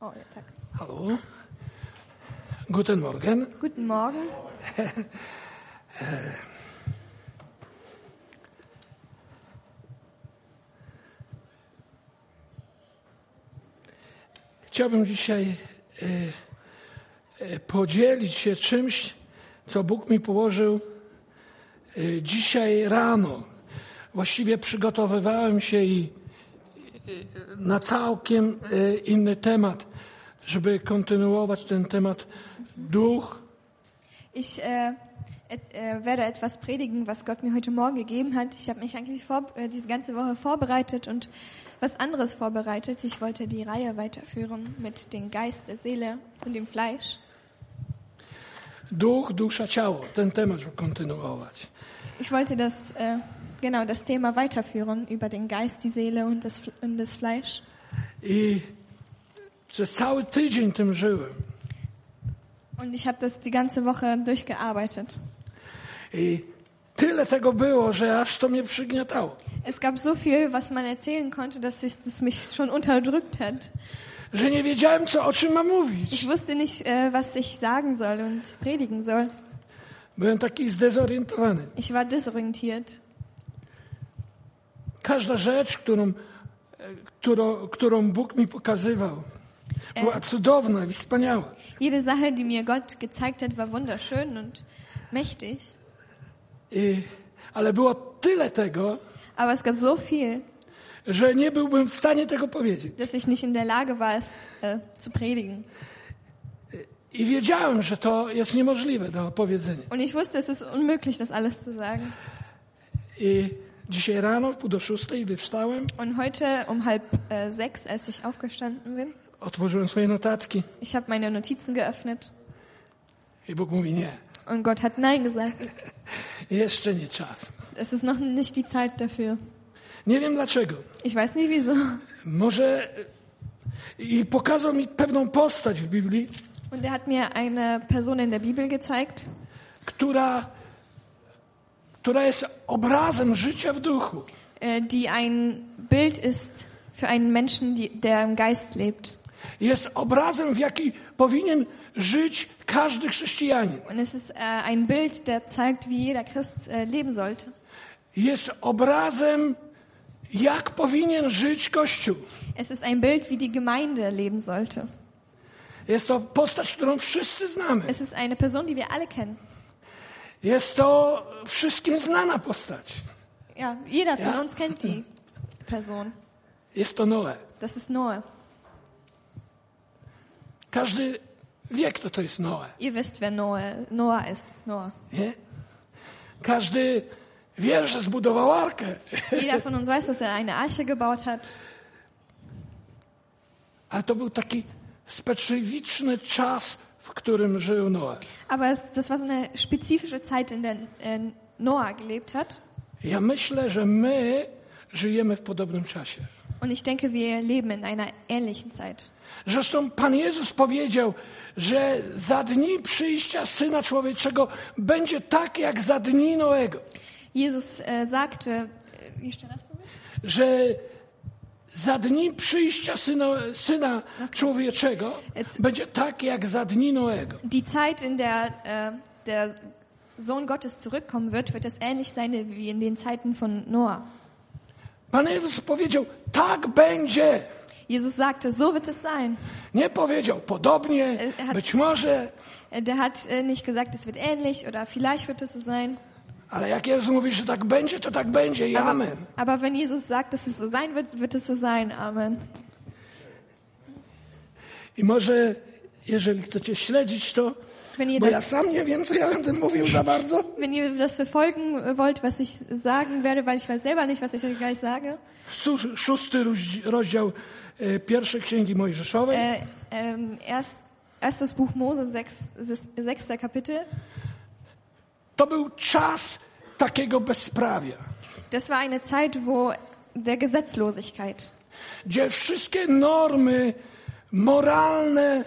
O, ja, tak. Hallo. Guten Morgen. Guten Morgen. Chciałbym dzisiaj e, e, podzielić się czymś, co Bóg mi położył e, dzisiaj rano. Właściwie przygotowywałem się i na całkiem e, inny temat, żeby kontynuować ten temat duch Ich äh, äh, werde etwas predigen, was Gott mir heute Morgen gegeben hat. Ich habe mich eigentlich vor, äh, diese ganze Woche vorbereitet und was anderes vorbereitet. Ich wollte die Reihe weiterführen mit dem Geist, der Seele und dem Fleisch. duch, dusza, ciało. Ten temat kontynuować. Ich wollte das, äh, genau, das Thema weiterführen über den Geist, die Seele und das, und das Fleisch. I przez cały tydzień tym żyłem. Und ich habe das die ganze Woche durchgearbeitet. I tyle tego było, że aż to mnie przygniatało. Es gab so viel, was man erzählen konnte, dass es das mich schon unterdrückt hat. Że nie wiedziałem, co, o czym mam mówić. Ich wusste nicht, äh, was ich sagen soll und predigen soll. Byłem taki zdezorientowany. Ich war desorientiert. Każda rzecz, którą, e, którą, którą Bóg mi pokazywał, była cudowna i wspaniała. Jede Sache, die mir Gott gezeigt hat, war wunderschön und mächtig. I, ale było tyle tego, Aber es gab so viel, że nie byłbym w stanie tego powiedzieć. dass ich nicht in der Lage war, es äh, zu predigen. I wiedziałem, że to jest niemożliwe do opowiedzenia. Und ich wusste, es ist unmöglich, das alles zu sagen. I dzisiaj rano, w pół do szóstej, gdy wstałem, Und heute um halb äh, sechs, als ich aufgestanden bin, otworzyłem swoje notatki ich habe meine Notizen geöffnet i Bóg mówi nie, und Gott hat Nein gesagt. jeszcze nie czas. Es ist noch nicht die Zeit dafür. Nie wiem dlaczego. Ich weiß nicht wieso. Może i pokazał mi pewną postać w Biblii, Und er hat mir eine Person in der Bibel gezeigt, która, która jest obrazem życia w duchu. äh, die ein Bild ist für einen Menschen, der im Geist lebt. Jest obrazem, w jaki powinien żyć każdy chrześcijanin. Und es ist äh, ein Bild, der zeigt, wie jeder Christ äh, leben sollte. Jest obrazem, jak powinien żyć Kościół. Es ist ein Bild, wie die Gemeinde leben sollte. Jest to postać, którą wszyscy znamy. Es ist eine Person, die wir alle kennen. Jest to wszystkim znana postać. Ja, jeder von Ja. uns kennt die Person. Jest to Noe. Das ist Noah. Każdy wie, kto to jest Noe. Ihr wisst, wer Noah, Noah ist. Noah. Nie? Każdy wie, że zbudował arkę. Jeder von uns weiß, dass er eine Arche gebaut hat. Ale to był taki specyficzny czas, w którym żył Noe. Aber das war so eine spezifische Zeit, in der äh, Noah gelebt hat. Ja myślę, że my żyjemy w podobnym czasie. Und ich denke, wir leben in einer ähnlichen Zeit. Zresztą Pan Jezus powiedział, że za dni przyjścia Syna Człowieczego będzie tak, jak za dni Noego. Jesus äh, sagte, äh, steht das? Że za dni przyjścia Syna, syna Człowieczego Jetzt- będzie tak, jak za dni Noego. Die Zeit, in der äh, der Sohn Gottes zurückkommen wird, wird es ähnlich sein wie in den Zeiten von Noah. Pan Jezus powiedział, tak będzie. Jesus sagte, so wird es sein. Nie powiedział podobnie, Er hat- być może, Der hat äh, nicht gesagt, es wird ähnlich oder vielleicht wird es so sein. Ale jak Jezus mówi, że tak będzie, to tak będzie i Aber, amen. aber wenn Jesus sagt, dass es so sein wird, wird es so sein. Amen. I może, jeżeli chcecie śledzić to, bo ja das, sam nie wiem, co ja będę mówił za bardzo, wenn ihr das verfolgen wollt, was ich sagen werde, weil ich weiß selber nicht, was ich euch gleich sage. Szósty roz- rozdział e, pierwszej księgi Mojżeszowej, Äh, ähm, erst, erstes Buch Mose, sechs, sechster Kapitel. To był czas takiego bezprawia, Das war eine Zeit, wo der Gesetzlosigkeit, gdzie wszystkie normy moralne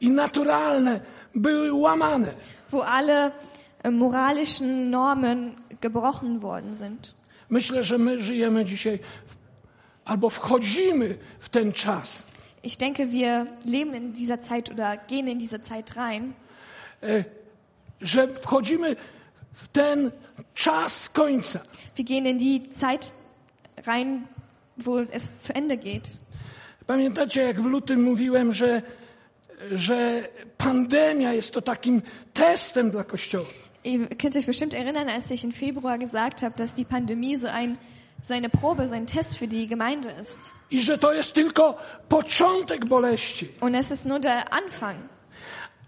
i naturalne były łamane. wo alle äh, moralischen Normen gebrochen worden sind. Myślę, że my żyjemy dzisiaj albo wchodzimy w ten czas, Ich denke, wir leben in dieser Zeit oder gehen in diese Zeit rein, e, że wchodzimy w ten czas końca. wir gehen in die Zeit rein, wo es zu Ende geht. Pamiętacie, jak w lutym mówiłem, że, że pandemia jest to takim testem dla Kościoła. Ihr könnt euch bestimmt erinnern, als ich im Februar gesagt habe, dass die Pandemie so, ein, so eine Probe, so ein Test für die Gemeinde ist. I że to jest tylko początek boleści. Und es ist nur der Anfang.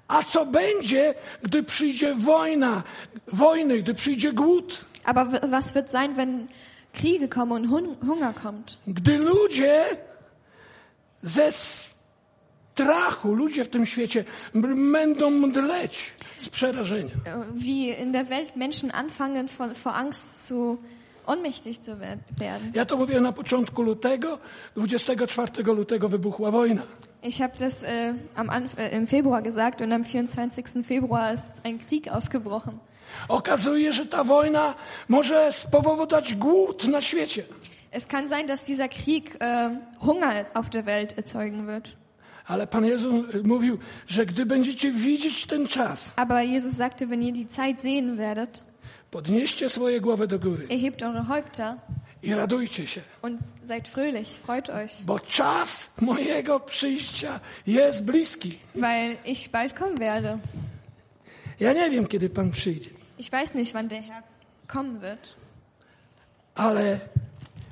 A co będzie, gdy przyjdzie wojna, wojny, gdy przyjdzie głód? Aber was wird sein, wenn Kriege kommen und Hun Hunger kommt? Gdy ludzie ze strachu, ludzie w tym świecie będą mdleć z przerażenia. Äh, Wie in der Welt Menschen anfangen, vor, vor Angst zu ohnmächtig zu wer- werden. Ja to mówię na początku lutego, 24 lutego wybuchła wojna. Ich habe das äh, am Anf äh, im Februar gesagt und am 24. Februar ist ein Krieg ausgebrochen. Okazuje, że ta wojna może spowodować głód na świecie. Es kann sein, dass dieser Krieg äh, Hunger auf der Welt erzeugen wird. Ale Pan Jezus mówił, że gdy będziecie widzieć ten czas, Aber Jesus sagte, wenn ihr die Zeit sehen werdet, podnieście swoje głowy do góry erhebt eure Häupter i radujcie się, und seid fröhlich, freut euch, bo czas mojego przyjścia jest bliski. weil ich bald kommen werde. Ja nie wiem, kiedy Pan przyjdzie, Ich weiß nicht, wann der Herr kommen wird, ale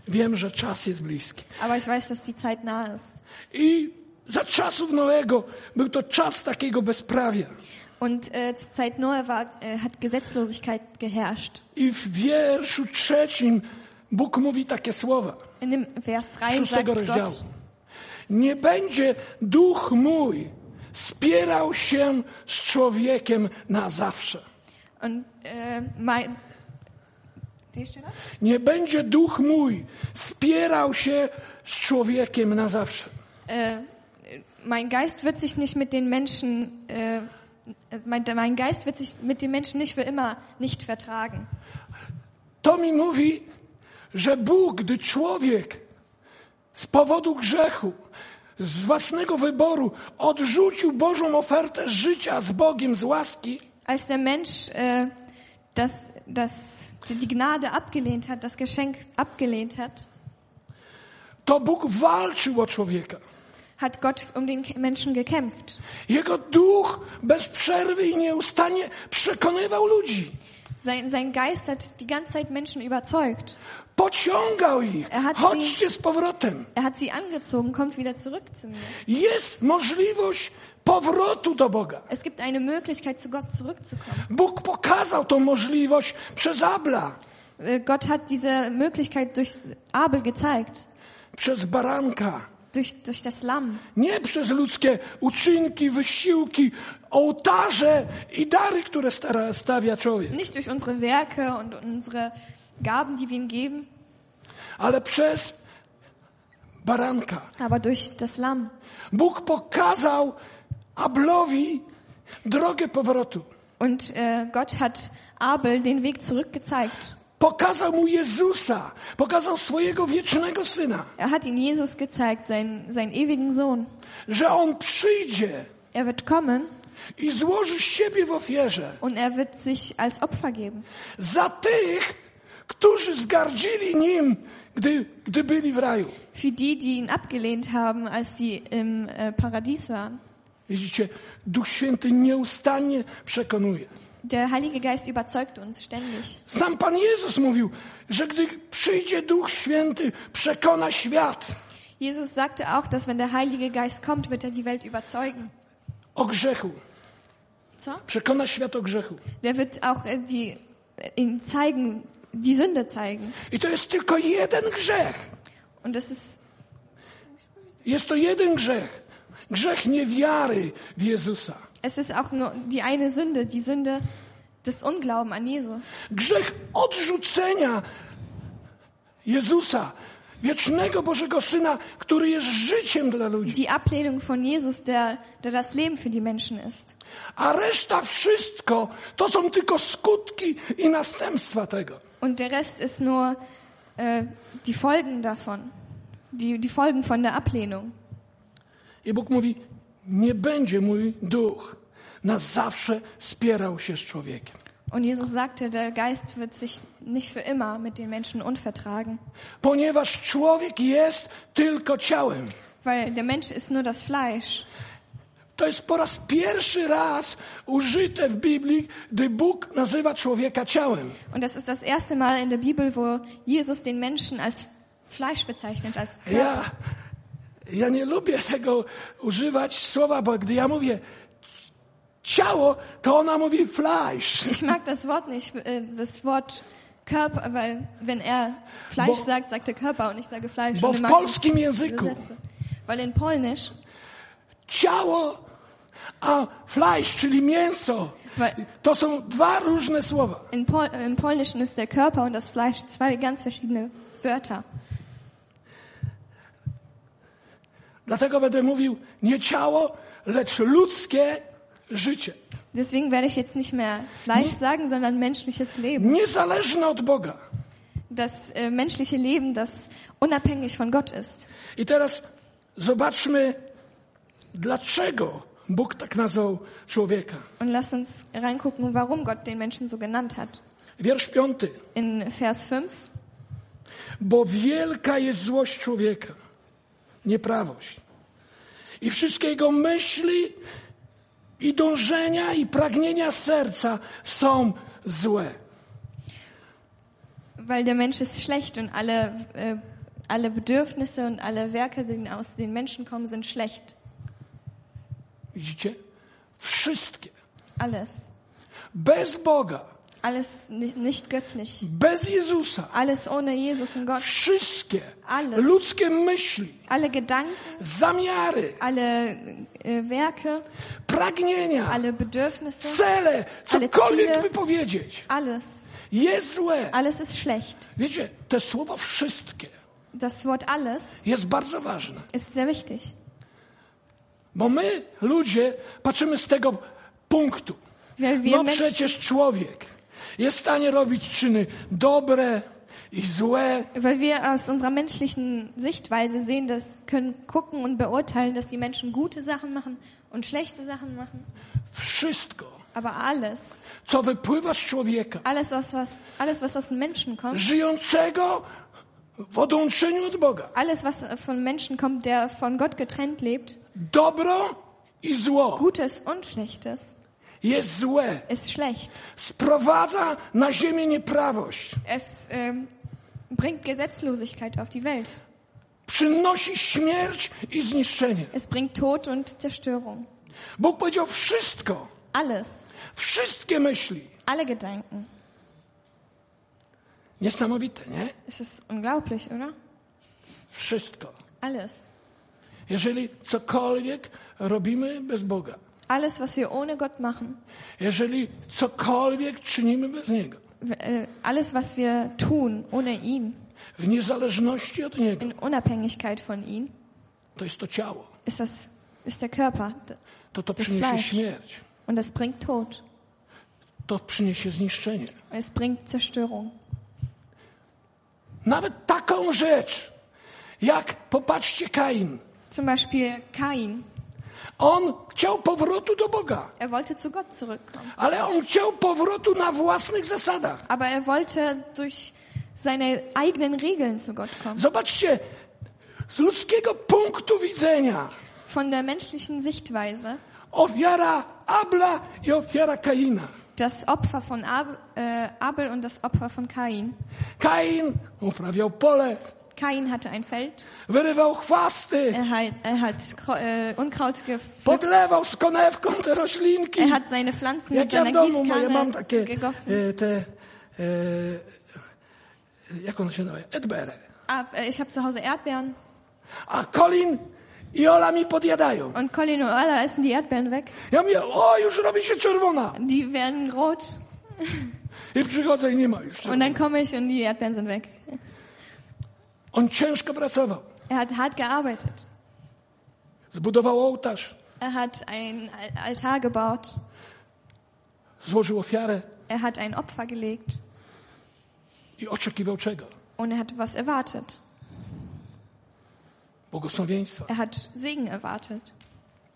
wiem, że czas jest bliski. aber ich weiß, dass die Zeit nahe ist. I za czasów Noego był to czas takiego bezprawia. Und äh, zur Zeit Noah war, äh, hat Gesetzlosigkeit geherrscht. I w wierszu trzecim Bóg mówi takie słowa. In dem Vers 3 szóstego rozdziału. Gott, Nie będzie duch mój spierał się z człowiekiem na zawsze. und äh, mein? Nie będzie duch mój spierał się z człowiekiem na zawsze. Äh, mein Geist wird sich nicht mit den Menschen, äh, mein, mein Geist wird sich mit den Menschen nicht für immer nicht vertragen. To mi mówi, że Bóg, gdy człowiek z powodu grzechu, z własnego wyboru odrzucił Bożą ofertę życia z Bogiem, z łaski, Als der Mensch äh, das, das, die Gnade abgelehnt hat, das Geschenk abgelehnt hat, to Bóg walczył o człowieka. hat Gott um den Menschen gekämpft. Jego duch bez przerwy i nieustannie przekonywał ludzi. Sein, sein Geist hat die ganze Zeit Menschen überzeugt. Pociągał ich. Er hat Chodźcie z powrotem. Er hat sie angezogen, kommt wieder zurück zu mir. Jest możliwość powrotu do Boga. Es gibt eine Möglichkeit, zu Gott zurückzukommen. Bóg pokazał tą możliwość przez Abla, Äh, Gott hat diese Möglichkeit durch Abel gezeigt, przez baranka. durch, durch das Lamm. Nie przez ludzkie uczynki, wysiłki, ołtarze i dary, które stara- stawia człowiek, Nicht durch unsere Werke und unsere Gaben, die wir ihm geben, ale przez baranka. aber durch das Lamm. Bóg pokazał Ablowi drogę powrotu. Und äh, Gott hat Abel den Weg zurück gezeigt. Pokazał mu Jezusa, pokazał swojego wiecznego syna, Er hat ihn Jesus gezeigt, seinen, seinen ewigen Sohn. że on przyjdzie Er wird kommen i złoży siebie w ofierze und er wird sich als Opfer geben. za tych, którzy zgardzili nim, gdy, gdy byli w raju. Für die, die ihn abgelehnt haben, als sie im äh, Paradies waren. Widzicie, Duch Święty nieustannie przekonuje. Der Heilige Geist überzeugt uns ständig. Sam Pan Jezus mówił, że gdy przyjdzie Duch Święty, przekona świat Jesus sagte auch, dass wenn der Heilige Geist kommt, wird er die Welt überzeugen. o grzechu. So? Przekona świat o grzechu. Der wird auch äh, die, äh, ihn zeigen, die Sünde zeigen. I to jest tylko jeden grzech. Und das ist, Jest to jeden grzech. Grzech niewiary w Jezusa. es ist auch nur die eine Sünde, die Sünde des Unglauben an Jesus. Grzech odrzucenia Jezusa, wiecznego Bożego Syna, który jest życiem dla ludzi. Die Ablehnung von Jesus, der, der das Leben für die Menschen ist. A reszta wszystko to są tylko skutki i następstwa tego. Und der Rest ist nur äh, die Folgen davon. die, die Folgen von der Ablehnung. I Bóg mówi, nie będzie mój duch na zawsze spierał się z człowiekiem. Und Jesus sagte, der Geist wird sich nicht für immer mit den Menschen unvertragen, Ponieważ człowiek jest tylko ciałem. weil der Mensch ist nur das Fleisch. To jest po raz pierwszy raz użyte w Biblii, gdy Bóg nazywa człowieka ciałem. Und das ist das erste Mal in der Bibel, wo Jesus den Menschen als Fleisch bezeichnet, als Körper. Ja, ja nie lubię tego używać słowa, bo gdy ja mówię ciało, to ona mówi fleisch. Ich mag das Wort nicht, äh, das Wort Körper, weil wenn er Fleisch Bo- sagt, sagt er Körper und ich sage Fleisch. Bo w polskim języku. Weil in Polnisch, ciało, a fleisch, czyli mięso, to są dwa różne słowa. in Pol im Polnischen ist der Körper und das Fleisch zwei ganz verschiedene Wörter. Dlatego będę mówił nie ciało, lecz ludzkie życie. Deswegen werde ich jetzt nicht mehr Fleisch sagen, sondern menschliches Leben. Niezależne od Boga. Das äh, menschliche Leben, das unabhängig von Gott ist. I teraz zobaczmy, dlaczego Bóg tak nazwał człowieka. Und lass uns reingucken, warum Gott den Menschen so genannt hat. Wiersz piąty. In Vers 5. Bo wielka jest złość człowieka, nieprawość. I wszystkie jego myśli i dążenia i pragnienia serca są złe. Weil der Mensch ist schlecht und alle, äh, alle Bedürfnisse und alle Werke, die aus den Menschen kommen, sind schlecht. Widzicie? Wszystkie. Alles. Bez Boga, Alles ni- nicht göttlich. bez Jezusa, Alles ohne Jesus und Gott. wszystkie Alles. ludzkie myśli, Alle Gedanken, zamiary, alle äh, Werke, pragnienia, alle Bedürfnisse, cele, cokolwiek cele- by powiedzieć, alles. jest złe. Alles ist schlecht. Wiecie, to słowo wszystkie Das Wort alles jest bardzo ważne. ist sehr wichtig. Bo my, ludzie, patrzymy z tego punktu. No przecież człowiek jest w stanie robić czyny dobre i złe. weil wir aus unserer menschlichen Sichtweise sehen, dass können gucken und beurteilen, dass die Menschen gute Sachen machen und schlechte Sachen machen. Wszystko, Aber alles, co wypływa z człowieka, alles was, was alles was aus den Menschen kommt, żyjącego w odłączeniu od Boga, alles was von Menschen kommt, der von Gott getrennt lebt, dobro i zło, Gutes und Schlechtes, jest złe. ist schlecht. Sprowadza na ziemię nieprawość. Es ähm, bringt Gesetzlosigkeit auf die Welt. Przynosi śmierć i zniszczenie. Es bringt Tod und Zerstörung. Bóg powiedział wszystko, Alles, wszystkie myśli. alle Gedanken. Niesamowite, nie? Es ist unglaublich, oder? Wszystko. Alles. Jeżeli cokolwiek robimy bez Boga, Alles, was wir ohne Gott machen, jeżeli cokolwiek czynimy bez Niego, äh, alles, was wir tun ohne ihn, w niezależności od Niego, in Unabhängigkeit von ihm, to jest to ciało. ist das ist der Körper To to przyniesie śmierć. und das bringt Tod. To przyniesie zniszczenie. Es bringt Zerstörung. Nawet taką rzecz, jak popatrzcie Kain. Zum Beispiel Kain. On chciał powrotu do Boga, Er wollte zu Gott zurückkommen, ale on chciał powrotu na własnych zasadach. aber er wollte durch seine eigenen Regeln zu Gott kommen. Zobaczcie, z ludzkiego punktu widzenia, Von der menschlichen Sichtweise ofiara Abla i ofiara Kaina. das Opfer von Ab, äh, Abel und das Opfer von Kain. Kain uprawiał pole, Kain hatte ein Feld, wyrywał chwasty, er hat, er hat äh, Unkraut gepflückt, podlewał z konewką te roślinki. er hat seine Pflanzen Jak mit ja w domu moje mam takie gegossen. e, te, e, jak one się nazywa? Edbere. Ab, äh, ich habe zu Hause Erdbeeren A Colin i Ola mi podjadają. und Colin und Ola essen die Erdbeeren weg. Ja mówię, o, już robi się czerwona. Die werden rot I przychodzę i nie ma już. und dann komme ich und die Erdbeeren sind weg. On ciężko pracował. Er hat hart gearbeitet. Zbudował ołtarz, Er hat ein Al- Altar gebaut. złożył ofiarę Er hat ein Opfer gelegt i oczekiwał czego? und er hat was erwartet. błogosławieństwa. Er hat Segen erwartet.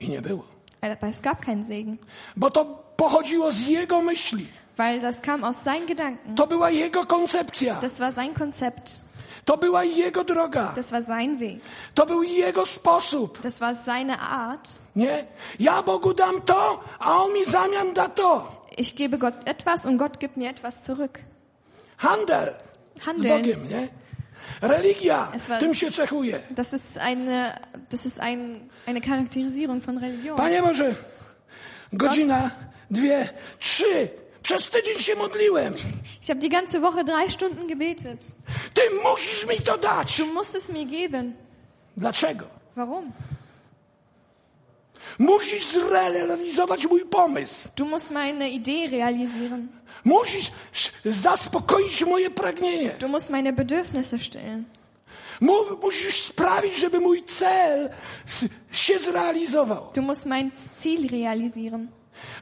I nie było. Aber es gab keinen Segen, Bo to pochodziło z jego myśli. weil das kam aus seinen Gedanken. To była jego koncepcja. Das war sein Konzept. To była jego droga. Das war sein Weg. To był jego sposób. Das war seine Art. Nie? Ja Bogu dam to, a on mi zamian da to. Ich gebe Gott etwas und Gott gibt mir etwas zurück. Handel z Handeln. Bogiem, nie? Religia war- tym się cechuje. Das ist eine, das ist ein, eine Charakterisierung von Religion. Panie Boże, godzina, dwie, trzy. Przez tydzień się modliłem. Ich habe die ganze Woche drei Stunden gebetet. Ty musisz mi to dać. Du musst es mir geben. Dlaczego? Warum? Musisz zrealizować mój pomysł. Du musst meine Idee realisieren. Musisz zaspokoić moje pragnienie. Du musst meine Bedürfnisse stillen. Mu- Musisz sprawić, żeby mój cel się zrealizował. Du musst mein Ziel realisieren.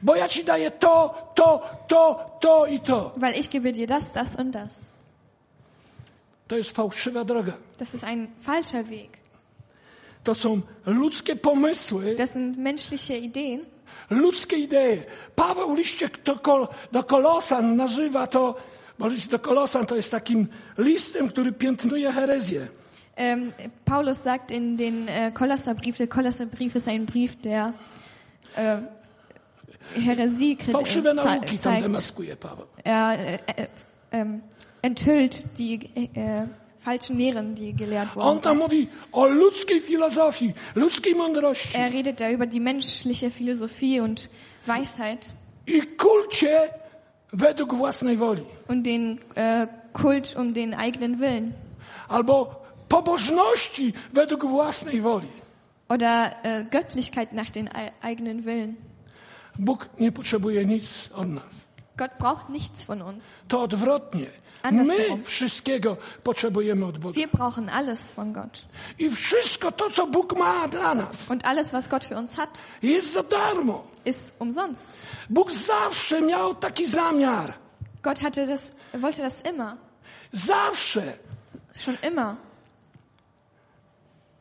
Bo ja ci daję to, to, to, to i to. Weil ich gebe dir das, das und das. To jest fałszywa droga. Das ist ein falscher Weg. To są ludzkie pomysły, Das sind menschliche Ideen. ludzkie idee. Paweł liście do, Kol, do Kolosan nazywa to, bo list do Kolosan to jest takim listem, który piętnuje herezję. Ähm, Paulus sagt in den äh, Kolosserbrief, der Kolosserbrief ist ein Brief, der äh, Heresie Fałszywe nauki tam demaskuje Paweł. Er äh, äh, ähm, enthüllt die äh, falschen Lehren, die gelehrt On wurden. tam mówi o ludzkiej filozofii, ludzkiej mądrości Er redet da über die menschliche Philosophie und Weisheit i kulcie według własnej woli. und den äh, Kult um den eigenen Willen. Albo pobożności według własnej woli. Oder äh, Göttlichkeit nach den ei- eigenen Willen. Bóg nie potrzebuje nic od nas. Gott braucht nichts von uns. To odwrotnie. My wszystkiego potrzebujemy od Boga. Wir brauchen alles von Gott. I wszystko to, co Bóg ma dla nas, Und alles, was Gott für uns hat, jest za darmo. ist umsonst. Bóg zawsze miał taki zamiar. Gott hatte das, er wollte das immer. Zawsze. Schon immer.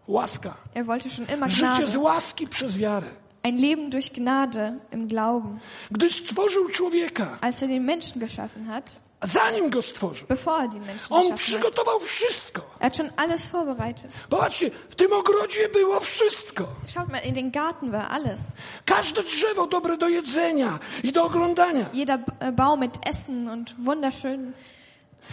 Łaska. Er wollte schon immer Życie z Gnade. łaski przez wiarę. Ein Leben durch Gnade im Glauben. Gdy stworzył człowieka, Als er den Menschen geschaffen hat, zanim go stworzył, bevor er den Menschen on geschaffen hat. przygotował wszystko. Er hat schon alles vorbereitet. Popatrzcie, w tym ogrodzie było wszystko. Schaut mal, in den Garten war alles. Każde drzewo dobre do jedzenia i do oglądania. Jeder Baum mit Essen und wunderschön.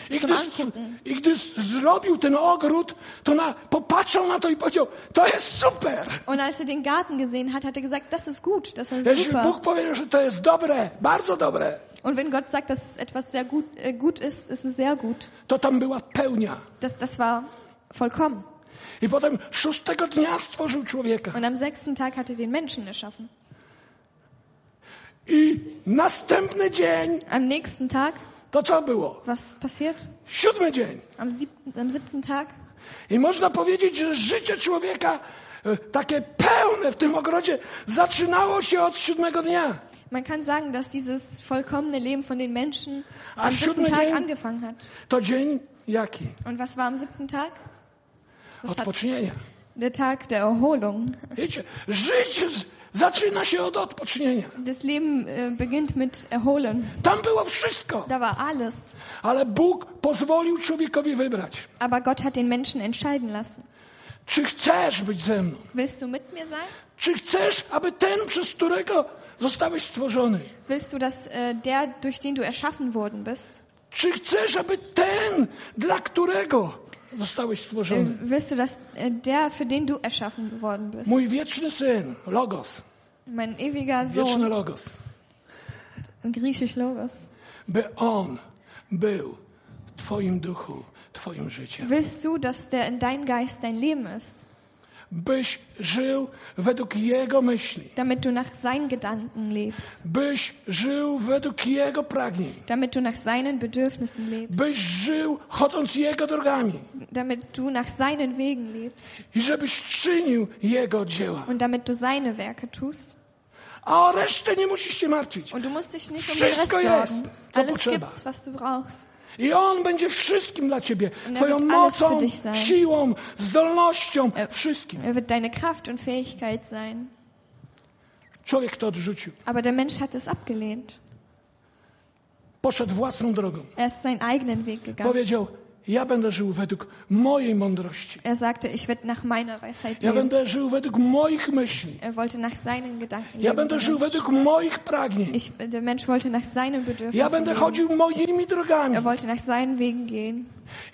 I gdy, Angucken. I gdy zrobił ten ogród, to na, popatrzał na to i powiedział, to jest super. Und als er den Garten gesehen hat, hat er gesagt, das ist gut, das ist Jeśli super. Bóg powiedział, że to jest dobre, bardzo dobre, Und wenn Gott sagt, dass etwas sehr gut, äh, gut ist, ist es sehr gut. to tam była pełnia. Das, das war vollkommen. I potem szóstego dnia stworzył człowieka. Und am sechsten Tag hat er den Menschen erschaffen. I następny dzień, Am nächsten Tag, to co było? was passiert? Siódmy dzień. Am siebten, am siebten Tag I można powiedzieć, że życie człowieka, e, takie pełne w tym ogrodzie, zaczynało się od siódmego dnia. Man kann sagen, dass dieses vollkommene Leben von den Menschen am siebten Tag dzień? angefangen hat. To dzień jaki? Und was war am siebten Tag? Was hat Odpocznienia. der Tag der Erholung. Wiecie, życie zaczyna się od odpocznienia. Das Leben äh, beginnt mit Erholen. Tam było wszystko. Da war alles. Ale Bóg pozwolił człowiekowi wybrać. Aber Gott hat den Menschen entscheiden lassen. Czy chcesz być ze mną? Willst du mit mir sein? Czy chcesz, aby ten, przez którego zostałeś stworzony? Willst du, dass äh, der, durch den du erschaffen worden bist, Czy chcesz, aby ten, dla którego zostałeś äh, stworzony? willst du, dass äh, der, für den du erschaffen worden bist, Mój wieczny syn, Logos, mein ewiger wieczny Sohn, Logos, griechisch Logos, by on był w Twoim duchu, Twoim życiem. willst du, dass der in dein Geist dein Leben ist, Byś żył według Jego myśli. damit du nach seinen Gedanken lebst, Byś żył według Jego pragnień. damit du nach seinen Bedürfnissen lebst, Byś żył chodząc Jego drogami. damit du nach seinen Wegen lebst I żebyś czynił Jego dzieła. und damit du seine Werke tust. A o resztę nie musisz się martwić. Und du musst dich nicht um den Rest sorgen. jest, co Alles potrzeba. gibt's, was du brauchst. I On będzie wszystkim dla ciebie. Er Twoją mocą, siłą, zdolnością, wszystkim. Er wird deine Kraft und Fähigkeit sein. Człowiek to odrzucił. Aber der Mensch hat es abgelehnt. Poszedł własną drogą. Er ist seinen eigenen Weg gegangen. Powiedział, ja będę żył według mojej mądrości. Er sagte, ich werde nach meiner Weisheit Ja leben. będę żył według moich myśli. Er wollte nach seinen Gedanken Ja leben. będę der żył według moich pragnień. Ich, der Mensch wollte nach seinen Bedürfnissen Ja będę leben. chodził moimi drogami. Er wollte nach seinen Wegen gehen.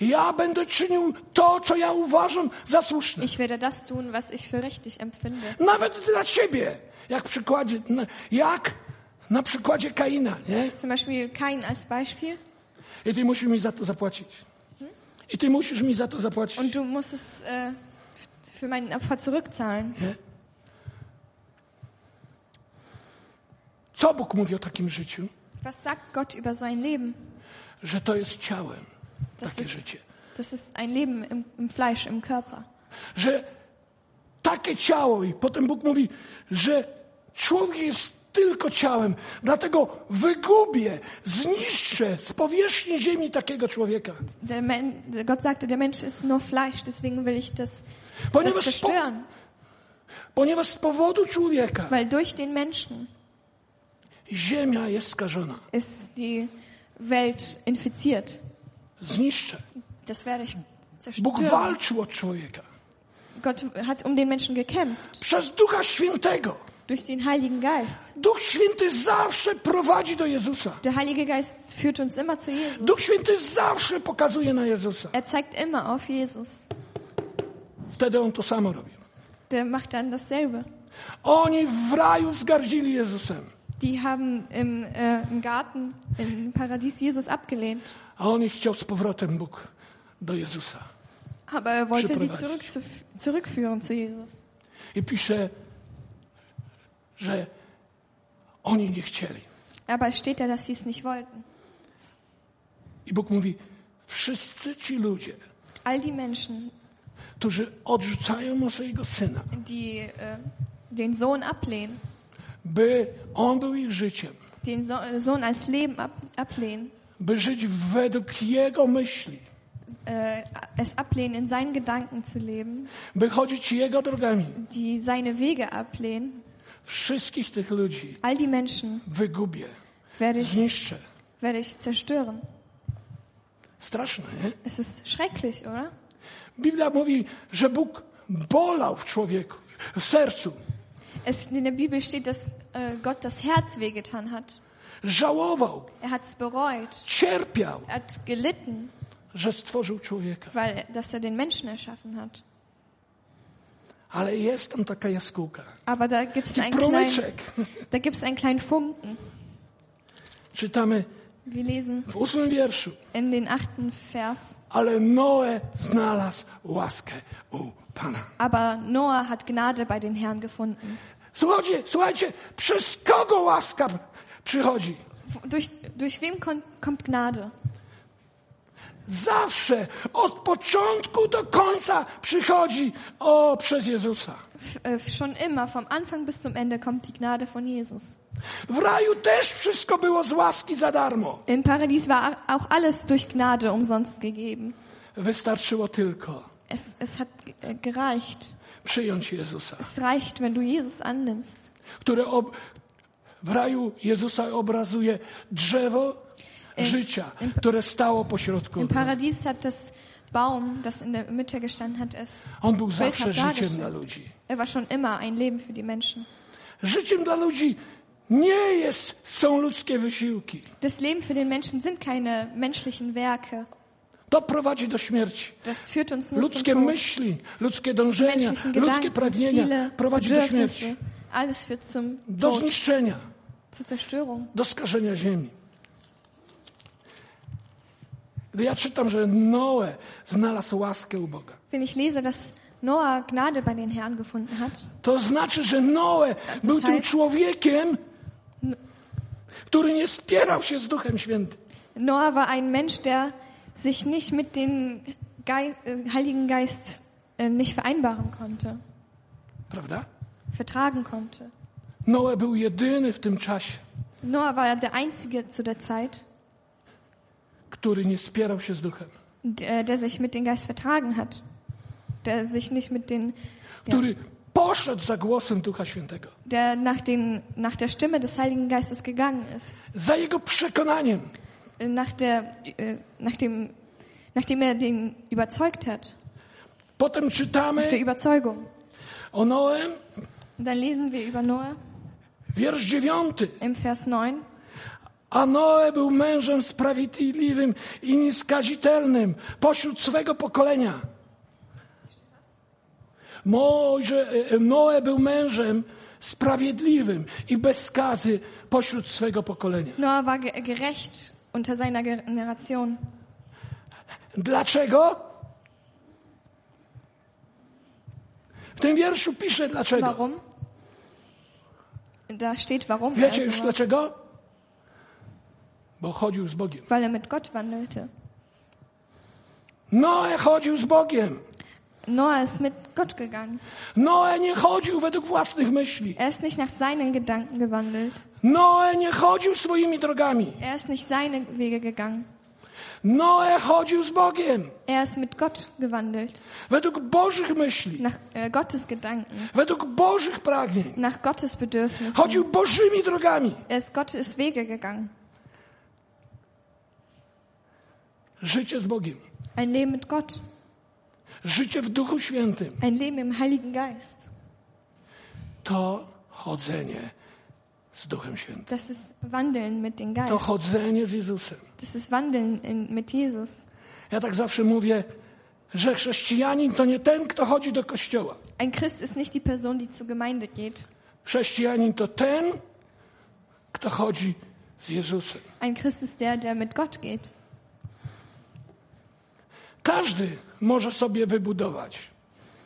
Ja będę czynił to, co ja uważam za słuszne. Ich werde das tun, was ich für richtig empfinde. Nawet dla ciebie. Jak przykładzie, jak na przykładzie Kaina, nie? Zum Beispiel Kain als Beispiel. I ty musisz mi za to zapłacić. I ty musisz mi za to zapłacić. Und du musst es äh, für meinen Opfer zurückzahlen. Nie? Co Bóg mówi o takim życiu? Was sagt Gott über so ein Leben? Że to jest ciałem, Das takie ist, życie. das ist ein Leben im, im Fleisch, im Körper. Że takie ciało i potem Bóg mówi, że człowiek jest tylko ciałem, dlatego wygubię, zniszczę z powierzchni ziemi takiego człowieka. Der Men Gott sagte, der Mensch ist nur Fleisch, deswegen will ich das, das Ponieważ, po, zerstören. ponieważ z powodu człowieka Weil durch den Menschen ziemia jest skażona. ist die Welt infiziert. Zniszczę. Das werde ich Bóg zerstören. walczył o człowieka. Gott hat um den Menschen gekämpft. Przez Ducha Świętego. Durch den Heiligen Geist. Duch Święty zawsze prowadzi do Jezusa. Der Heilige Geist führt uns immer zu Jesus. Duch Święty zawsze pokazuje na Jezusa. Er zeigt immer auf Jesus. Wtedy on to samo robi. Der macht dann dasselbe. Oni w raju zgardzili Jezusem, Die haben im, äh, im Garten, im Paradies Jesus abgelehnt. a on ich chciał z powrotem Bóg do Jezusa. Aber er wollte sie Przyprowadzić. zurück zu, zurückführen zu Jesus. I pisze, że oni nie chcieli. Aber steht da, dass sie es nicht wollten. I Bóg mówi, wszyscy ci ludzie, All die Menschen, którzy odrzucają mojego Syna, die äh, den Sohn ablehnen, by On był ich życiem, den so Sohn als Leben ab ablehnen, by żyć według Jego myśli, äh, es ablehnen, in seinen Gedanken zu leben, by chodzić Jego drogami. die seine Wege ablehnen, Wszystkich tych ludzi all die Menschen wygubię, werde ich, zniszczę. werde ich zerstören. Straszne, nie? Es ist schrecklich, oder? Biblia mówi, że Bóg bolał w człowieku, w sercu, Es, in der Bibel steht, dass äh, Gott das Herz wehgetan hat. żałował, Er hat es bereut. cierpiał, Er hat gelitten, że stworzył człowieka. weil dass er den Menschen erschaffen hat. Ale jest tam taka jaskółka. Aber da gibt es I einen kleinen, da gibt's einen kleinen Funken. Czytamy Wir lesen w ósmym wierszu. in den achten Vers. Ale Noe znalazł łaskę u Pana. Aber Noah hat Gnade bei den Herrn gefunden. Słuchajcie, słuchajcie, przez kogo łaska przychodzi? Durch, durch wem kommt Gnade? Zawsze, od początku do końca przychodzi o przez Jezusa. Äh, schon immer, vom Anfang bis zum Ende kommt die Gnade von Jesus. W raju też wszystko było z łaski za darmo. Im Paradies war auch alles durch Gnade umsonst gegeben. Wystarczyło tylko Es, es hat äh, gereicht. przyjąć Jezusa, Es reicht, wenn du Jesus annimmst. które ob, w raju Jezusa obrazuje drzewo życia, które stało pośrodku. Im Paradies hat das Baum, das in der Mitte gestanden hat, es, On był zawsze życiem dla ludzi. er war schon immer ein Leben für die Menschen. Życiem dla ludzi nie jest, są ludzkie wysiłki. Das Leben für den Menschen sind keine menschlichen Werke. To prowadzi do śmierci. Das führt uns nur Ludzkie myśli, ludzkie dążenia, ludzkie pragnienia Ziele, prowadzi do śmierci, Bedürfnisse, alles führt zum do zniszczenia, do skażenia ziemi. Gdy ja czytam, że Noe znalazł łaskę u Boga, Wenn ich lese, dass Noah Gnade bei den Herren gefunden hat, to znaczy, że Noe był tym człowiekiem, który nie spierał się z Duchem Świętym. Noah war ein Mensch, der sich nicht mit dem äh, Heiligen Geist äh, nicht vereinbaren konnte, Prawda? vertragen konnte. Noe był jedyny w tym czasie, Noah war der Einzige zu der Zeit, który nie spierał się z duchem, der, der sich mit dem Geist vertragen hat, der sich nicht mit den, ja, który poszedł za głosem Ducha Świętego, der nach, den, nach der Stimme des Heiligen Geistes gegangen ist, za jego przekonaniem, äh, nach der, äh, nach dem, nachdem er den überzeugt hat, Potem nach czytamy der Überzeugung. o Noem, dann lesen wir über Noah. Wiersz dziewiąty. im Vers 9. A Noe był mężem sprawiedliwym i nieskazitelnym pośród swego pokolenia. Mojże, e, Noe był mężem sprawiedliwym i bez skazy pośród swego pokolenia. Noah war ge- gerecht unter seiner Generation. Dlaczego? W tym wierszu pisze dlaczego. Warum? Da steht warum. Wiecie już dlaczego? Bo chodził z Bogiem. Weil er mit Gott wandelte. Noe chodził z Bogiem. Noah ist mit Gott gegangen. Noe nie chodził według własnych myśli. Er ist nicht nach seinen Gedanken gewandelt. Noe nie chodził swoimi drogami. Er ist nicht seine Wege gegangen. Noe chodził z Bogiem. Er ist mit Gott gewandelt. Według Bożych myśli. Nach äh, Gottes Gedanken. Według Bożych pragnień. Nach Gottes Bedürfnissen. Chodził Bożymi drogami. Er ist Gottes Wege gegangen. Życie z Bogiem. Ein Leben mit Gott. Życie w Duchu Świętym. Ein Leben im Heiligen Geist. To chodzenie z Duchem Świętym. Das ist Wandeln mit dem To Geist. chodzenie z Jezusem. Das ist Wandeln in, mit Jesus. Ja tak zawsze mówię, że chrześcijanin to nie ten, kto chodzi do kościoła. Ein Christ ist nicht die Person, die zur Gemeinde geht. Chrześcijanin to ten, kto chodzi z Jezusem. Ein Christ ist der, der mit Gott geht. Każdy może sobie wybudować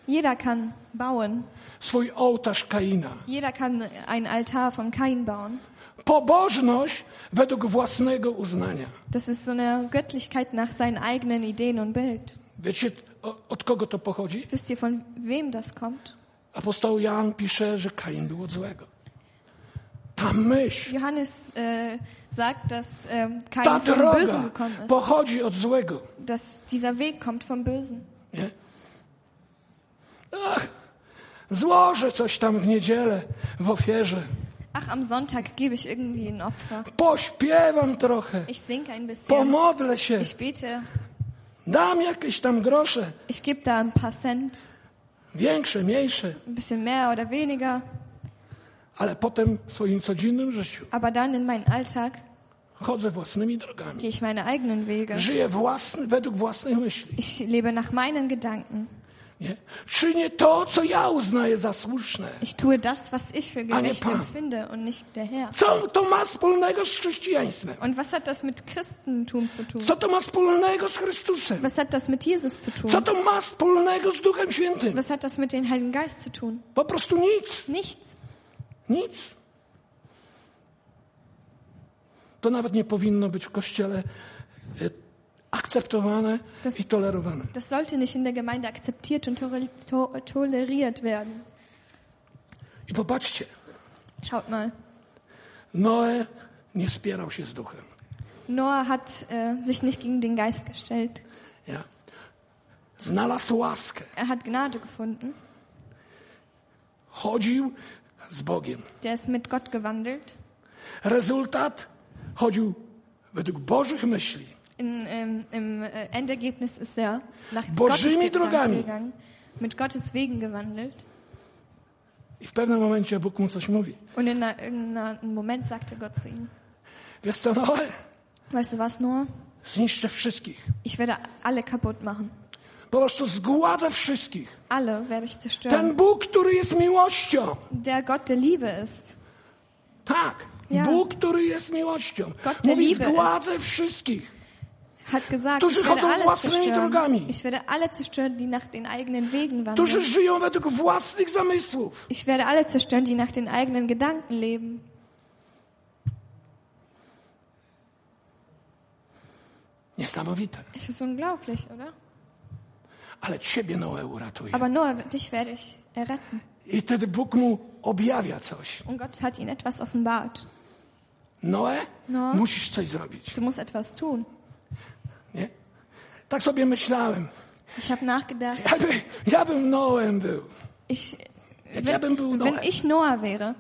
Jeder kann bauen. swój ołtarz Kaina. Jeder kann einen Altar von Kain bauen. Pobożność według własnego uznania. Das ist so eine Göttlichkeit nach seinen eigenen Ideen und Bild. Wiecie, od kogo to pochodzi? Wisst ihr, von wem das kommt? Apostoł Jan pisze, że Kain był od złego. Ta myśl, Johannes äh, sagt, dass ähm, ta Kain vom Bösen gekommen ist. pochodzi od złego. Dass dieser Weg kommt vom Bösen. Nie? Ach, złożę coś tam w niedzielę w ofierze. Ach, am Sonntag gebe ich irgendwie ein Opfer. Pośpiewam trochę. Ich singe ein bisschen. Pomodlę się. Ich bete. Dam jakieś tam grosze. Ich gebe da ein paar Cent. Większe, mniejsze. Ein bisschen mehr oder weniger. Ale potem w swoim codziennym życiu Aber dann in meinen Alltag chodzę własnymi drogami. gehe ich meine eigenen Wege. Żyję własny, według własnych myśli. Ich lebe nach meinen Gedanken. Nie? Czynię to, co ja uznaję za słuszne. Ich tue das, was ich für A nie gerecht Pan. empfinde und nicht der Herr. Co to ma wspólnego z chrześcijaństwem? Und was hat das mit Christentum zu tun? Co to ma wspólnego z Chrystusem? Was hat das mit Jesus zu Co tun? to ma wspólnego z Duchem Świętym? Was hat das mit dem Heiligen Geist zu tun? Po prostu nic. Nichts. Nic. To nawet nie powinno być w Kościele e, akceptowane Das- i tolerowane. Das sollte nicht in der Gemeinde akzeptiert und toleriert werden. I popatrzcie, Schaut mal. Noe nie spierał się z duchem. Noah hat äh, sich nicht gegen den Geist gestellt. Ja. Znalazł łaskę. Er hat Gnade gefunden. Chodził z Bogiem. Der ist mit Gott gewandelt. Rezultat chodził według Bożych myśli. In, ähm, Im äh, Endergebnis ist er nach Bożymi drogami. gegangen, mit Gottes Wegen gewandelt. I w pewnym momencie Bóg mu coś mówi. Und in irgendeinem Moment sagte Gott zu ihm, Wiesz co, Noe? weißt du was, Noah? Zniszczę wszystkich. Ich werde alle kaputt machen. Po prostu zgładzę wszystkich. Alle werde ich zerstören. Ten Bóg, który jest miłością. Der Gott der Liebe ist. Tak. Ja. Bóg, który jest miłością. Gott der Mówi, Liebe zgładzę wszystkich. Hat gesagt, Którzy ich werde chodzą własnymi drogami. Ich werde alle zerstören, die nach den eigenen Wegen Którzy wandeln. żyją według własnych zamysłów. Ich werde alle zerstören, die nach den eigenen Gedanken leben. Niesamowite. Es ist unglaublich, oder? Ale ciebie Noe uratuje. Aber Noah, dich werde ich erretten. I wtedy Bóg mu objawia coś. Und Gott hat ihm etwas offenbart. Noe, No. musisz coś zrobić. Du musst etwas tun. Tak sobie myślałem. Ich habe nachgedacht, Ja, by, ja bym Noem był. ich, Jak ja bym był wenn Noem. ich Noah wäre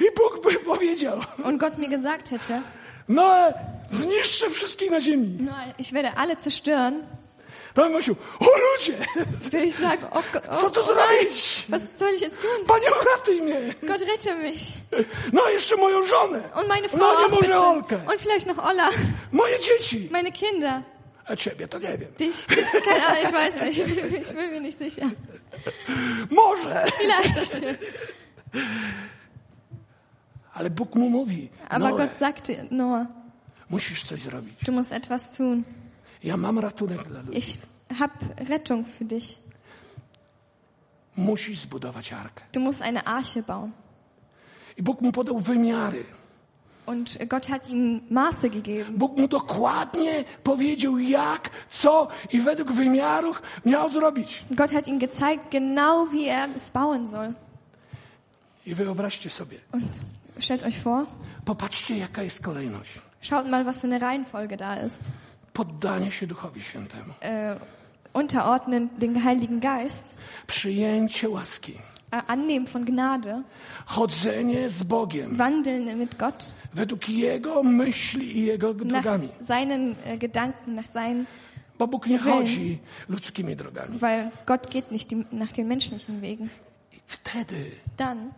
I Bóg by powiedział, und Gott mir gesagt hätte, Noe, zniszczę wszystkich na ziemi. Noah, ich werde alle zerstören, Bym myślał, o ludzie, sagen, oh, Gott, co oh, tu oh zrobić? was soll ich jetzt tun? Panie, uratuj mnie. Gott rette mich. No, jeszcze moją żonę, Und meine Frau No, nie może. Olkę. Und vielleicht noch Olla, moje dzieci. meine Kinder. A ciebie to nie wiem. Dich, dich, keine Ahnung, ich weiß nicht. Ich bin mir nicht sicher. Może. Vielleicht. Ale Bóg mu mówi, Aber Noe, Gott sagte, Noah, musisz coś zrobić. du musst etwas tun. Ja mam ratunek dla ludzi. Ich hab Rettung für dich. Musisz zbudować arkę. Du musst eine Arche bauen. I Bóg mu podał wymiary. Und Gott hat ihm Maße gegeben. Bóg mu dokładnie powiedział, jak, co i według wymiarów miał zrobić. Gott hat ihm gezeigt, genau wie er es bauen soll. I wyobraźcie sobie, Und stellt euch vor, popatrzcie, jaka jest kolejność. schaut mal, was für eine Reihenfolge da ist. Poddanie się Duchowi Świętemu. Äh, unterordnen den Heiligen Geist, Przyjęcie łaski. annehmen von Gnade, Chodzenie z Bogiem wandeln mit Gott, według Jego myśli i Jego nach drogami. seinen äh, Gedanken, nach seinen, Bo Bóg nie Willen. chodzi ludzkimi drogami. weil Gott geht nicht nach den menschlichen Wegen. I wtedy Dann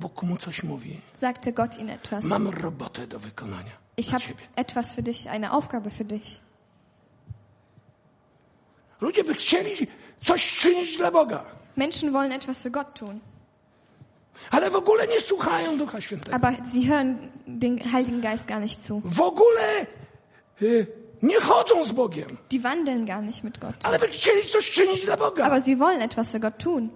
Bóg mu coś mówi. sagte Gott ihm etwas. Mam robotę do wykonania Ich habe etwas für dich, eine Aufgabe für dich. Ludzie by chcieli coś czynić dla Boga, Menschen wollen etwas für Gott tun, ale w ogóle nie słuchają Ducha Świętego. aber sie hören den Heiligen Geist gar nicht zu. W ogóle y, nie chodzą z Bogiem, Die wandeln gar nicht mit Gott. ale by chcieli coś czynić dla Boga. Aber sie wollen etwas für Gott tun.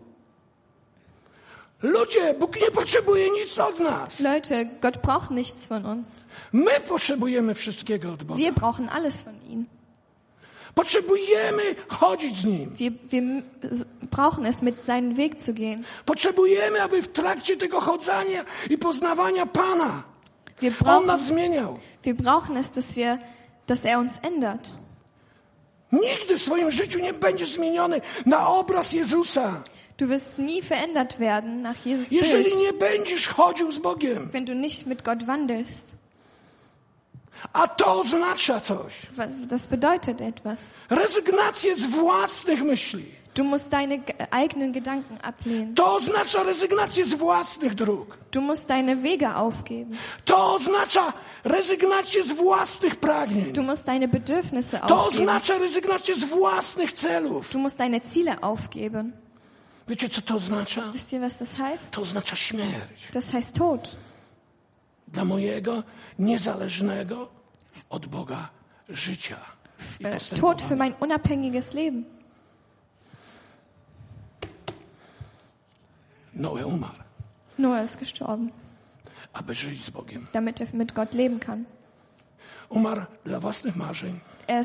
Ludzie, Bóg nie potrzebuje nic od nas. Leute, Gott braucht nichts von uns. My potrzebujemy wszystkiego od Boga. Wir brauchen alles von ihm. Potrzebujemy chodzić z Nim. Wir, wir brauchen es, mit seinen Weg zu gehen. Potrzebujemy, aby w trakcie tego chodzenia i poznawania Pana Wir On brauchen, nas zmieniał. wir brauchen es, dass wir, dass er uns ändert. Nigdy w swoim życiu nie będziesz zmieniony na obraz Jezusa, Du wirst nie verändert werden nach Jesus jeżeli Bild, nie będziesz chodził z Bogiem. wenn du nicht mit Gott wandelst. A to oznacza coś. Was, das bedeutet etwas. Rezygnację z własnych myśli. Du musst deine ge- eigenen Gedanken ablehnen. To oznacza rezygnację z własnych dróg. Du musst deine Wege aufgeben. To oznacza rezygnację z własnych pragnień. Du musst deine Bedürfnisse To aufgeben. oznacza rezygnację z własnych celów. Du musst deine Ziele aufgeben. Wiecie, co to oznacza? Wisst ihr, was das heißt? To oznacza śmierć. Das heißt Tod. Dla mojego niezależnego od Boga życia. I Äh, Tod für mein unabhängiges Leben. Noe umarł, Noah ist gestorben, aby żyć z Bogiem. damit er mit Gott leben kann. Umarł dla własnych marzeń, Er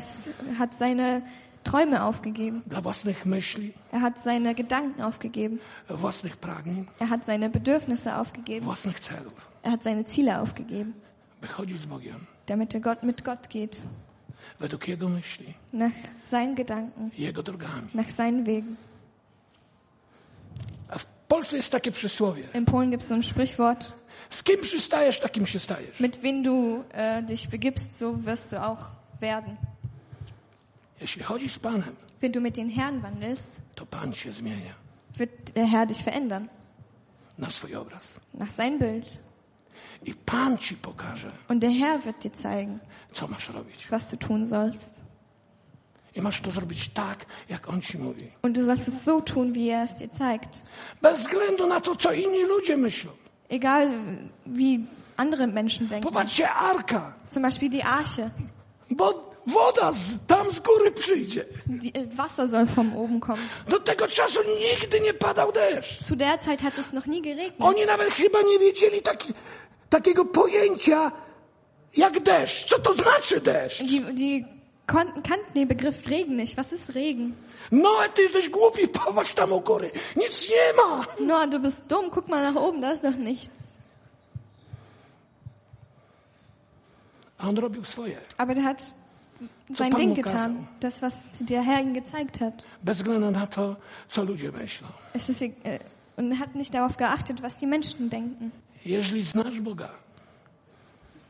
hat seine Träume aufgegeben. dla własnych myśli, Er hat seine Gedanken aufgegeben. własnych pragnień, Er hat seine Bedürfnisse aufgegeben. własnych celów, Er hat seine Ziele aufgegeben, z Bogiem damit er Gott, mit Gott geht. według Jego myśli, Nach seinen Gedanken, Jego drogami. nach seinen Wegen. A w Polsce jest takie przysłowie. In Polen gibt es so ein Sprichwort, Z kim przystajesz, takim się stajesz. mit wem du äh, dich begibst, so wirst du auch werden. Jeśli chodzisz z Panem, Wenn du mit den Herrn wandelst, to Pan się zmienia wird der Herr dich verändern, na swój obraz. nach sein Bild. I Pan ci pokaże, Und der Herr wird dir zeigen, co masz robić. was du tun sollst. I masz to zrobić tak, jak On ci mówi. Und du sollst es so tun, wie er es dir zeigt. Bez względu na to, co inni ludzie myślą. Egal wie andere Menschen denken. Popatrzcie, Arka, Zum Beispiel die Arche. bo woda z, tam z góry przyjdzie. Die, äh, Wasser soll von oben kommen. Do tego czasu nigdy nie padał deszcz. Zu der Zeit hat es noch nie geregnet. Oni nawet chyba nie wiedzieli taki, takiego pojęcia jak deszcz. Co to znaczy deszcz? Die, die kannten den Begriff Regen nicht. Was ist Regen? No, ty jesteś głupi, popatrz tam u góry. Nic nie ma. Noah, du bist dumm. Guck mal nach oben, da ist noch nichts. A on robił swoje. Aber der hat sein Ding getan. kazał. Das, was der Herr ihm gezeigt hat. Bez względu na to, co ludzie myślą. Es ist, äh, und er hat nicht darauf geachtet, was die Menschen denken. Jeśli znasz Boga,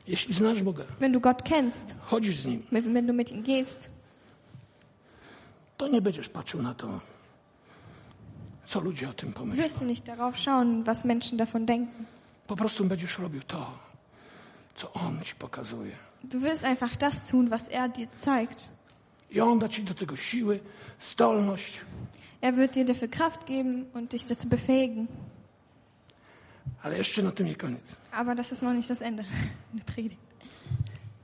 jeśli znasz Boga, Wenn du Gott kennst, chodzisz z Nim, wenn du mit ihm gehst, to nie będziesz patrzył na to, co ludzie o tym pomyślą. wirst du nicht darauf schauen, was Menschen davon denken. Po prostu będziesz robił to, co On ci pokazuje. Du wirst einfach das tun, was er dir zeigt. I On da ci do tego siły, zdolność. Er wird dir dafür Kraft geben und dich dazu befähigen. Ale jeszcze na tym nie koniec. Aber das ist noch nicht das Ende der Predigt.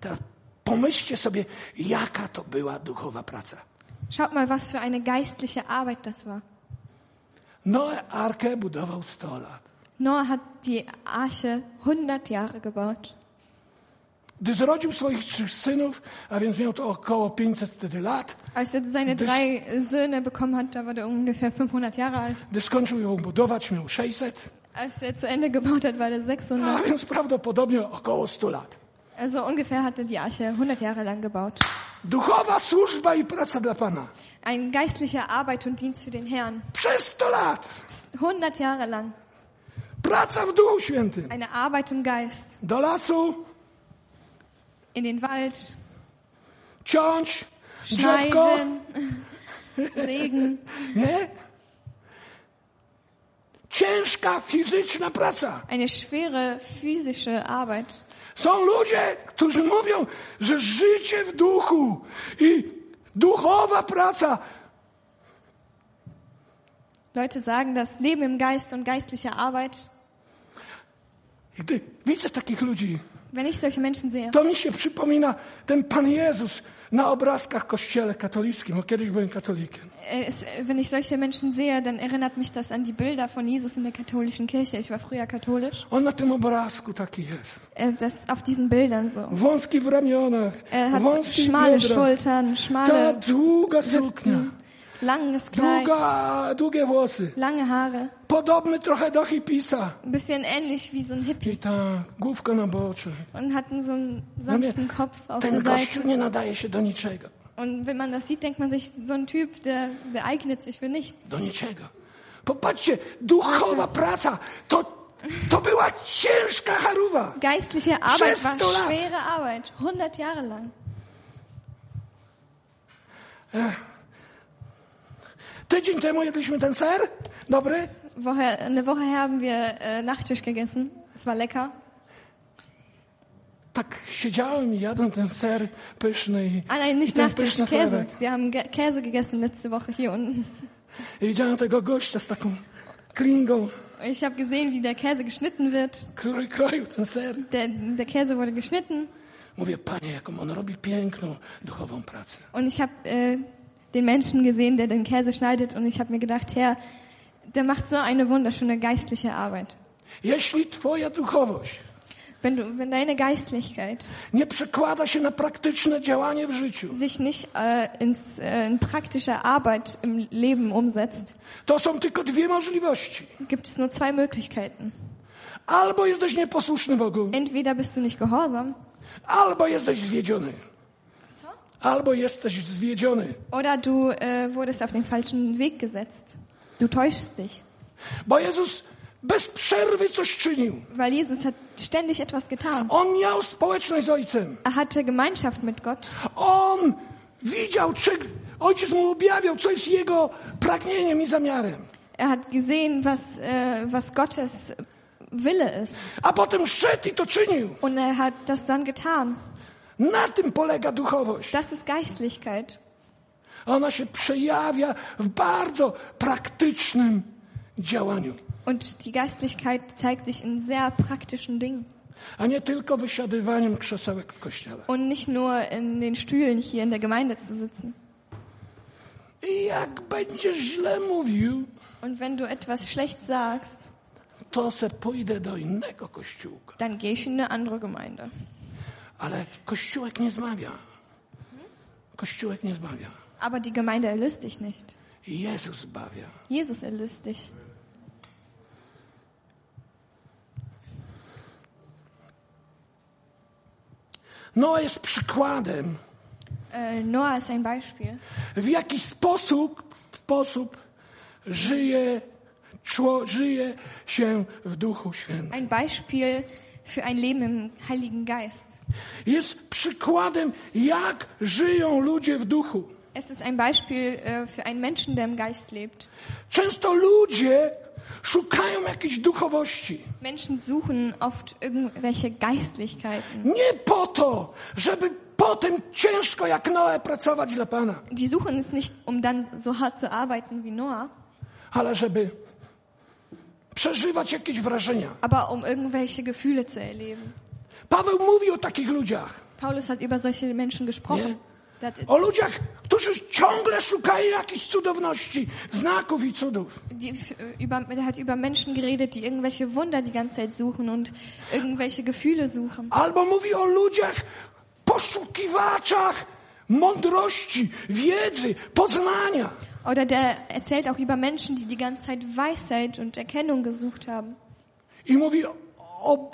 Teraz pomyślcie sobie, jaka to była duchowa praca. Schaut mal, was für eine geistliche Arbeit das war. Noe arkę budował 100 lat. Noah hat die Arche 100 Jahre gebaut. Gdy zrodził swoich trzech synów, a więc miał to około 500 wtedy lat, Als er seine drei Söhne bekommen hat, da war der ungefähr 500 Jahre alt. gdy skończył ją budować, miał 600, Als er zu Ende gebaut hat, war der a 600. więc prawdopodobnie około 100 lat. Also ungefähr hat er die Arche 100 Jahre lang gebaut. Duchowa służba i praca dla Pana. Ein geistlicher Arbeit und Dienst für den Herrn. Przez 100 lat. 100 Jahre lang. Praca w Duchu Świętym. Eine Arbeit im Geist. Do lasu, In den Wald. ciąć, drzewko, Schneiden. Sägen. nie? Ciężka fizyczna praca. Eine schwere physische Arbeit. Są ludzie, którzy mówią, że życie w duchu i duchowa praca Leute sagen, das Leben im Geist und geistliche Arbeit. Gdy widzę takich ludzi, Wenn ich solche Menschen sehe, to mi się przypomina ten Pan Jezus na obrazkach w kościele katolickim, bo kiedyś byłem katolikiem. äh, es, wenn ich solche Menschen sehe, dann erinnert mich das an die Bilder von Jesus in der katholischen Kirche. Ich war früher katholisch. On na tym obrazku taki jest. Äh, Das auf diesen Bildern so. Wąski w ramionach, Er hat wąski w schmale biodrach, Schultern, ta schmale długa suknia, Hüften, langes Kleid, długa, długie włosy, lange Haare. podobny trochę do hipisa. Ein bisschen ähnlich wie so ein Hippie. I ta główka na bocze. Und hatten so einen sanften Kopf auf ten der Seite. nie nadaje się do niczego. Und wenn man das sieht, denkt man sich, so ein Typ, der, der eignet sich für nichts. Do niczego. Popatrzcie, duchowa praca to, to była ciężka charuwa. Geistliche Arbeit war 100 lat. schwere Arbeit. 100 Jahre lang. Tydzień temu jedliśmy ten ser, dobry, Woche, eine Woche her haben wir äh, Nachtisch gegessen. Es war lecker. tak siedziałem i jadłem ten ser pyszny i, Ah nein, i nicht ten Nachtisch, pyszny Käse. chlebek. Wir haben Ge Käse gegessen letzte Woche hier unten. I widziałem tego gościa z taką klingą, Ich habe gesehen, wie der Käse geschnitten wird. który kroił ten ser. Der, der Käse wurde geschnitten. Mówię, panie, jaką on robi piękną duchową pracę. Und ich habe äh, den Menschen gesehen, der den Käse schneidet. Und ich habe mir gedacht, Herr, der macht so eine wunderschöne geistliche Arbeit. Jeśli twoja duchowość Wenn, du, wenn deine Geistlichkeit nie przekłada się na praktyczne działanie w życiu, sich nicht äh, ins, äh, in praktische Arbeit im Leben umsetzt, to są tylko dwie możliwości. gibt es nur zwei Möglichkeiten. Albo jesteś nieposłuszny Bogu, Entweder bist du nicht gehorsam albo jesteś zwiedziony. Albo jesteś zwiedziony. oder du äh, wurdest auf den falschen Weg gesetzt. Du täuschst dich. Bo Jezus bez przerwy coś czynił. Weil Jesus hat ständig etwas getan. On miał społeczność z Ojcem. Er hatte Gemeinschaft mit Gott. On widział, czy Ojciec mu objawiał, co jest Jego pragnieniem i zamiarem. Er hat gesehen, was, äh, was Gottes Wille ist. A potem szedł i to czynił. Und er hat das dann getan. Na tym polega duchowość. Das ist Geistlichkeit. Ona się przejawia w bardzo praktycznym działaniu, Und die Geistlichkeit zeigt sich in sehr praktischen Dingen. a nie tylko wysiadywaniem krzesełek w kościele. Und nicht nur in den Stühlen hier in der Gemeinde zu sitzen. I jak będziesz źle mówił, Und wenn du etwas schlecht sagst, to se pójdę do innego kościółka. dann gehe ich in eine andere Gemeinde. Ale kościółek nie zmawia. Kościółek nie zbawia. Aber die Gemeinde erlöst dich nicht. Jezus zbawia. Jesus erlöst dich. No jest przykładem Äh, Noah ist ein Beispiel. W jaki sposób, sposób żyje, czło, żyje się w Duchu Świętym. Ein Beispiel für ein Leben im Heiligen Geist. Jest przykładem, jak żyją ludzie w Duchu. Es ist ein Beispiel äh, für einen Menschen, der im Geist lebt. Często ludzie szukają jakiejś duchowości. Menschen suchen oft irgendwelche Geistlichkeiten. Nie po to, żeby potem ciężko jak Noe pracować dla Pana, Die suchen es nicht, um dann so hart zu arbeiten wie Noah, ale żeby przeżywać jakieś wrażenia. aber um irgendwelche Gefühle zu erleben. Paweł mówi o takich ludziach. Paulus hat über solche Menschen gesprochen. Nie. O ludziach, którzy ciągle szukają jakichś cudowności, znaków i cudów. die, über, der hat über Menschen geredet, die irgendwelche Wunder die ganze Zeit suchen und irgendwelche Gefühle suchen. Albo mówi o ludziach, poszukiwaczach mądrości, wiedzy, poznania. Oder der erzählt auch über Menschen, die die ganze Zeit Weisheit und Erkennung gesucht haben. I mówi o,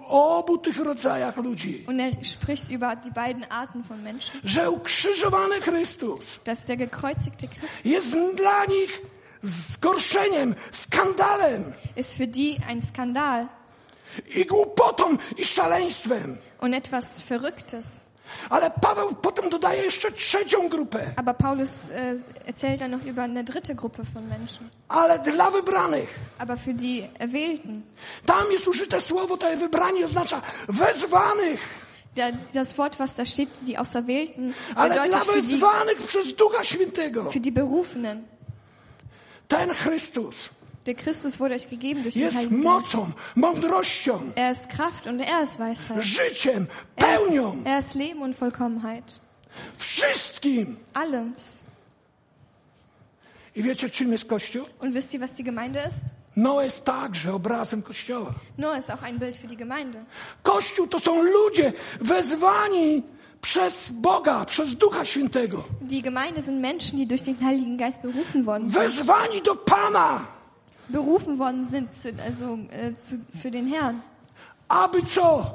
o obu tych rodzajach ludzi, Und er spricht über die beiden Arten von Menschen. że ukrzyżowany Chrystus Dass der gekreuzigte Christ jest dla nich zgorszeniem, skandalem ist für die ein Skandal i głupotą i szaleństwem. und etwas Verrücktes. Ale Paweł potem dodaje jeszcze trzecią grupę. Aber Paulus äh, erzählt dann noch über eine dritte Gruppe von Menschen. Ale dla wybranych. Aber für die Erwählten. Tam jest użyte słowo, to wybranie oznacza wezwanych. Das Wort, was da steht, die Auserwählten, Ale dla bedeutet für die, wezwanych przez Ducha Świętego. für die Berufenen. Ten Chrystus Der Christus wurde euch gegeben durch den jest Geist. mocą, mądrością, Er ist Kraft und er ist Weisheit. życiem, Er pełnią, ist, er ist Leben und Vollkommenheit. wszystkim. Allem. I wiecie, czym jest Kościół? Und wisst ihr, was die Gemeinde ist? No jest także obrazem Kościoła. Noah ist auch ein Bild für die Gemeinde. Kościół to są ludzie wezwani przez Boga, przez Ducha Świętego. Die Gemeinde sind Menschen, die durch den Heiligen Geist berufen worden sind. Wezwani do Pana, Berufen worden sind zu, also, äh, zu, für den Herrn. co?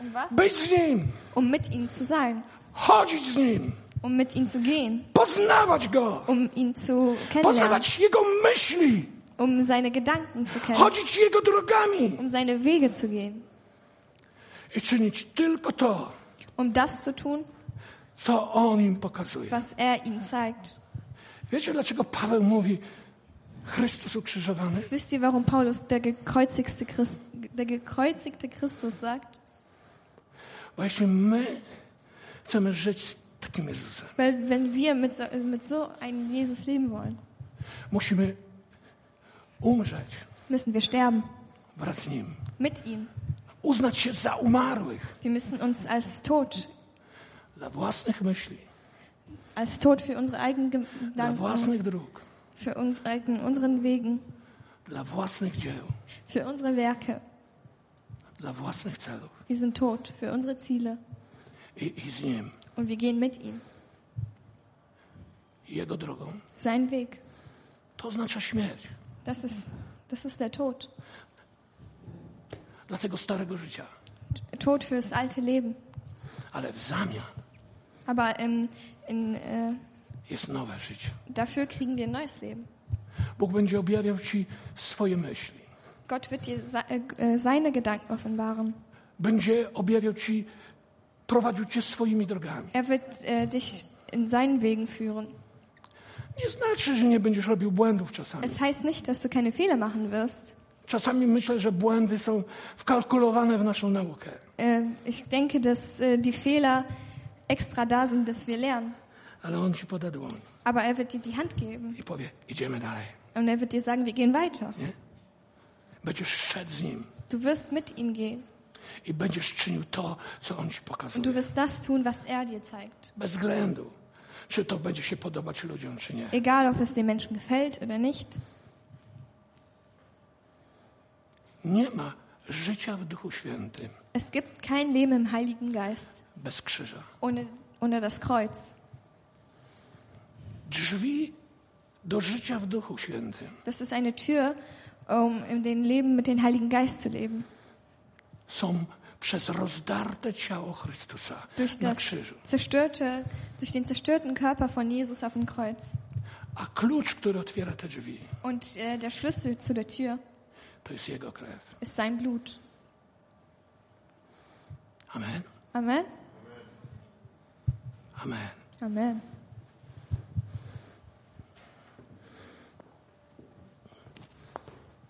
Um was? Być z Nim, Um mit ihm zu sein. chodzić Um mit ihm zu gehen. poznawać Go, Um ihn zu kennenlernen. poznawać Jego myśli, Um seine Gedanken zu kennen. chodzić Jego drogami Um seine Wege zu gehen. i czynić tylko to, Um das zu tun, co On im pokazuje. was er ihnen zeigt. Wiecie, dlaczego Paweł mówi? Wisst ihr, warum Paulus der gekreuzigte, Christ, der gekreuzigte Christus sagt? Weil wenn wir mit so, mit so einem Jesus leben wollen, müssen wir sterben. Mit ihm. Wir müssen uns als tot, als tot für unsere eigenen Gedanken, für uns, eigenen, unseren Wegen, dla własnych dzieł, für unsere Werke. dla własnych celów Wir sind tot für unsere Ziele i, i z Nim, und wir gehen mit ihm. Jego drogą. Sein Weg. To oznacza śmierć Das ist, das ist der Tod. dla tego starego życia. Tod fürs alte Leben. Ale w zamian Aber ähm, in, äh, jest nowe życie. dafür kriegen wir neues Leben. Bóg będzie objawiał Ci swoje myśli. Gott wird dir se- äh, seine Gedanken offenbaren. Będzie objawiał Ci, prowadził Cię swoimi drogami. Er wird äh, dich in seinen Wegen führen. Nie znaczy, że nie będziesz robił błędów czasami. Es heißt nicht, dass du keine Fehler machen wirst. Czasami myślę, że błędy są wkalkulowane w naszą naukę. Äh, ich denke, dass äh, die Fehler extra da sind, dass wir lernen. Ale On Ci poda dłoń Aber er wird dir die Hand geben. i powie, idziemy dalej. Und er wird dir sagen, wir gehen weiter. Nie? Będziesz szedł z Nim Du wirst mit ihm gehen. i będziesz czynił to, co On Ci Und du pokazuje. wirst das tun, was er dir zeigt. Bez względu, czy to będzie się podobać ludziom, czy nie. Egal, ob es den Menschen gefällt oder nicht. Nie ma życia w Duchu Świętym Es gibt kein Leben im Heiligen Geist bez krzyża. ohne, ohne das Kreuz. Drzwi do życia w Duchu Świętym Das ist eine Tür, um in dem Leben mit dem Heiligen Geist zu leben. są przez rozdarte ciało Chrystusa Durch na krzyżu. zerstörte, durch den zerstörten Körper von Jesus auf dem Kreuz. A klucz, który otwiera te drzwi, Und äh, der Schlüssel zu der Tür to jest Jego krew. ist sein Blut. Amen. Amen. Amen. Amen.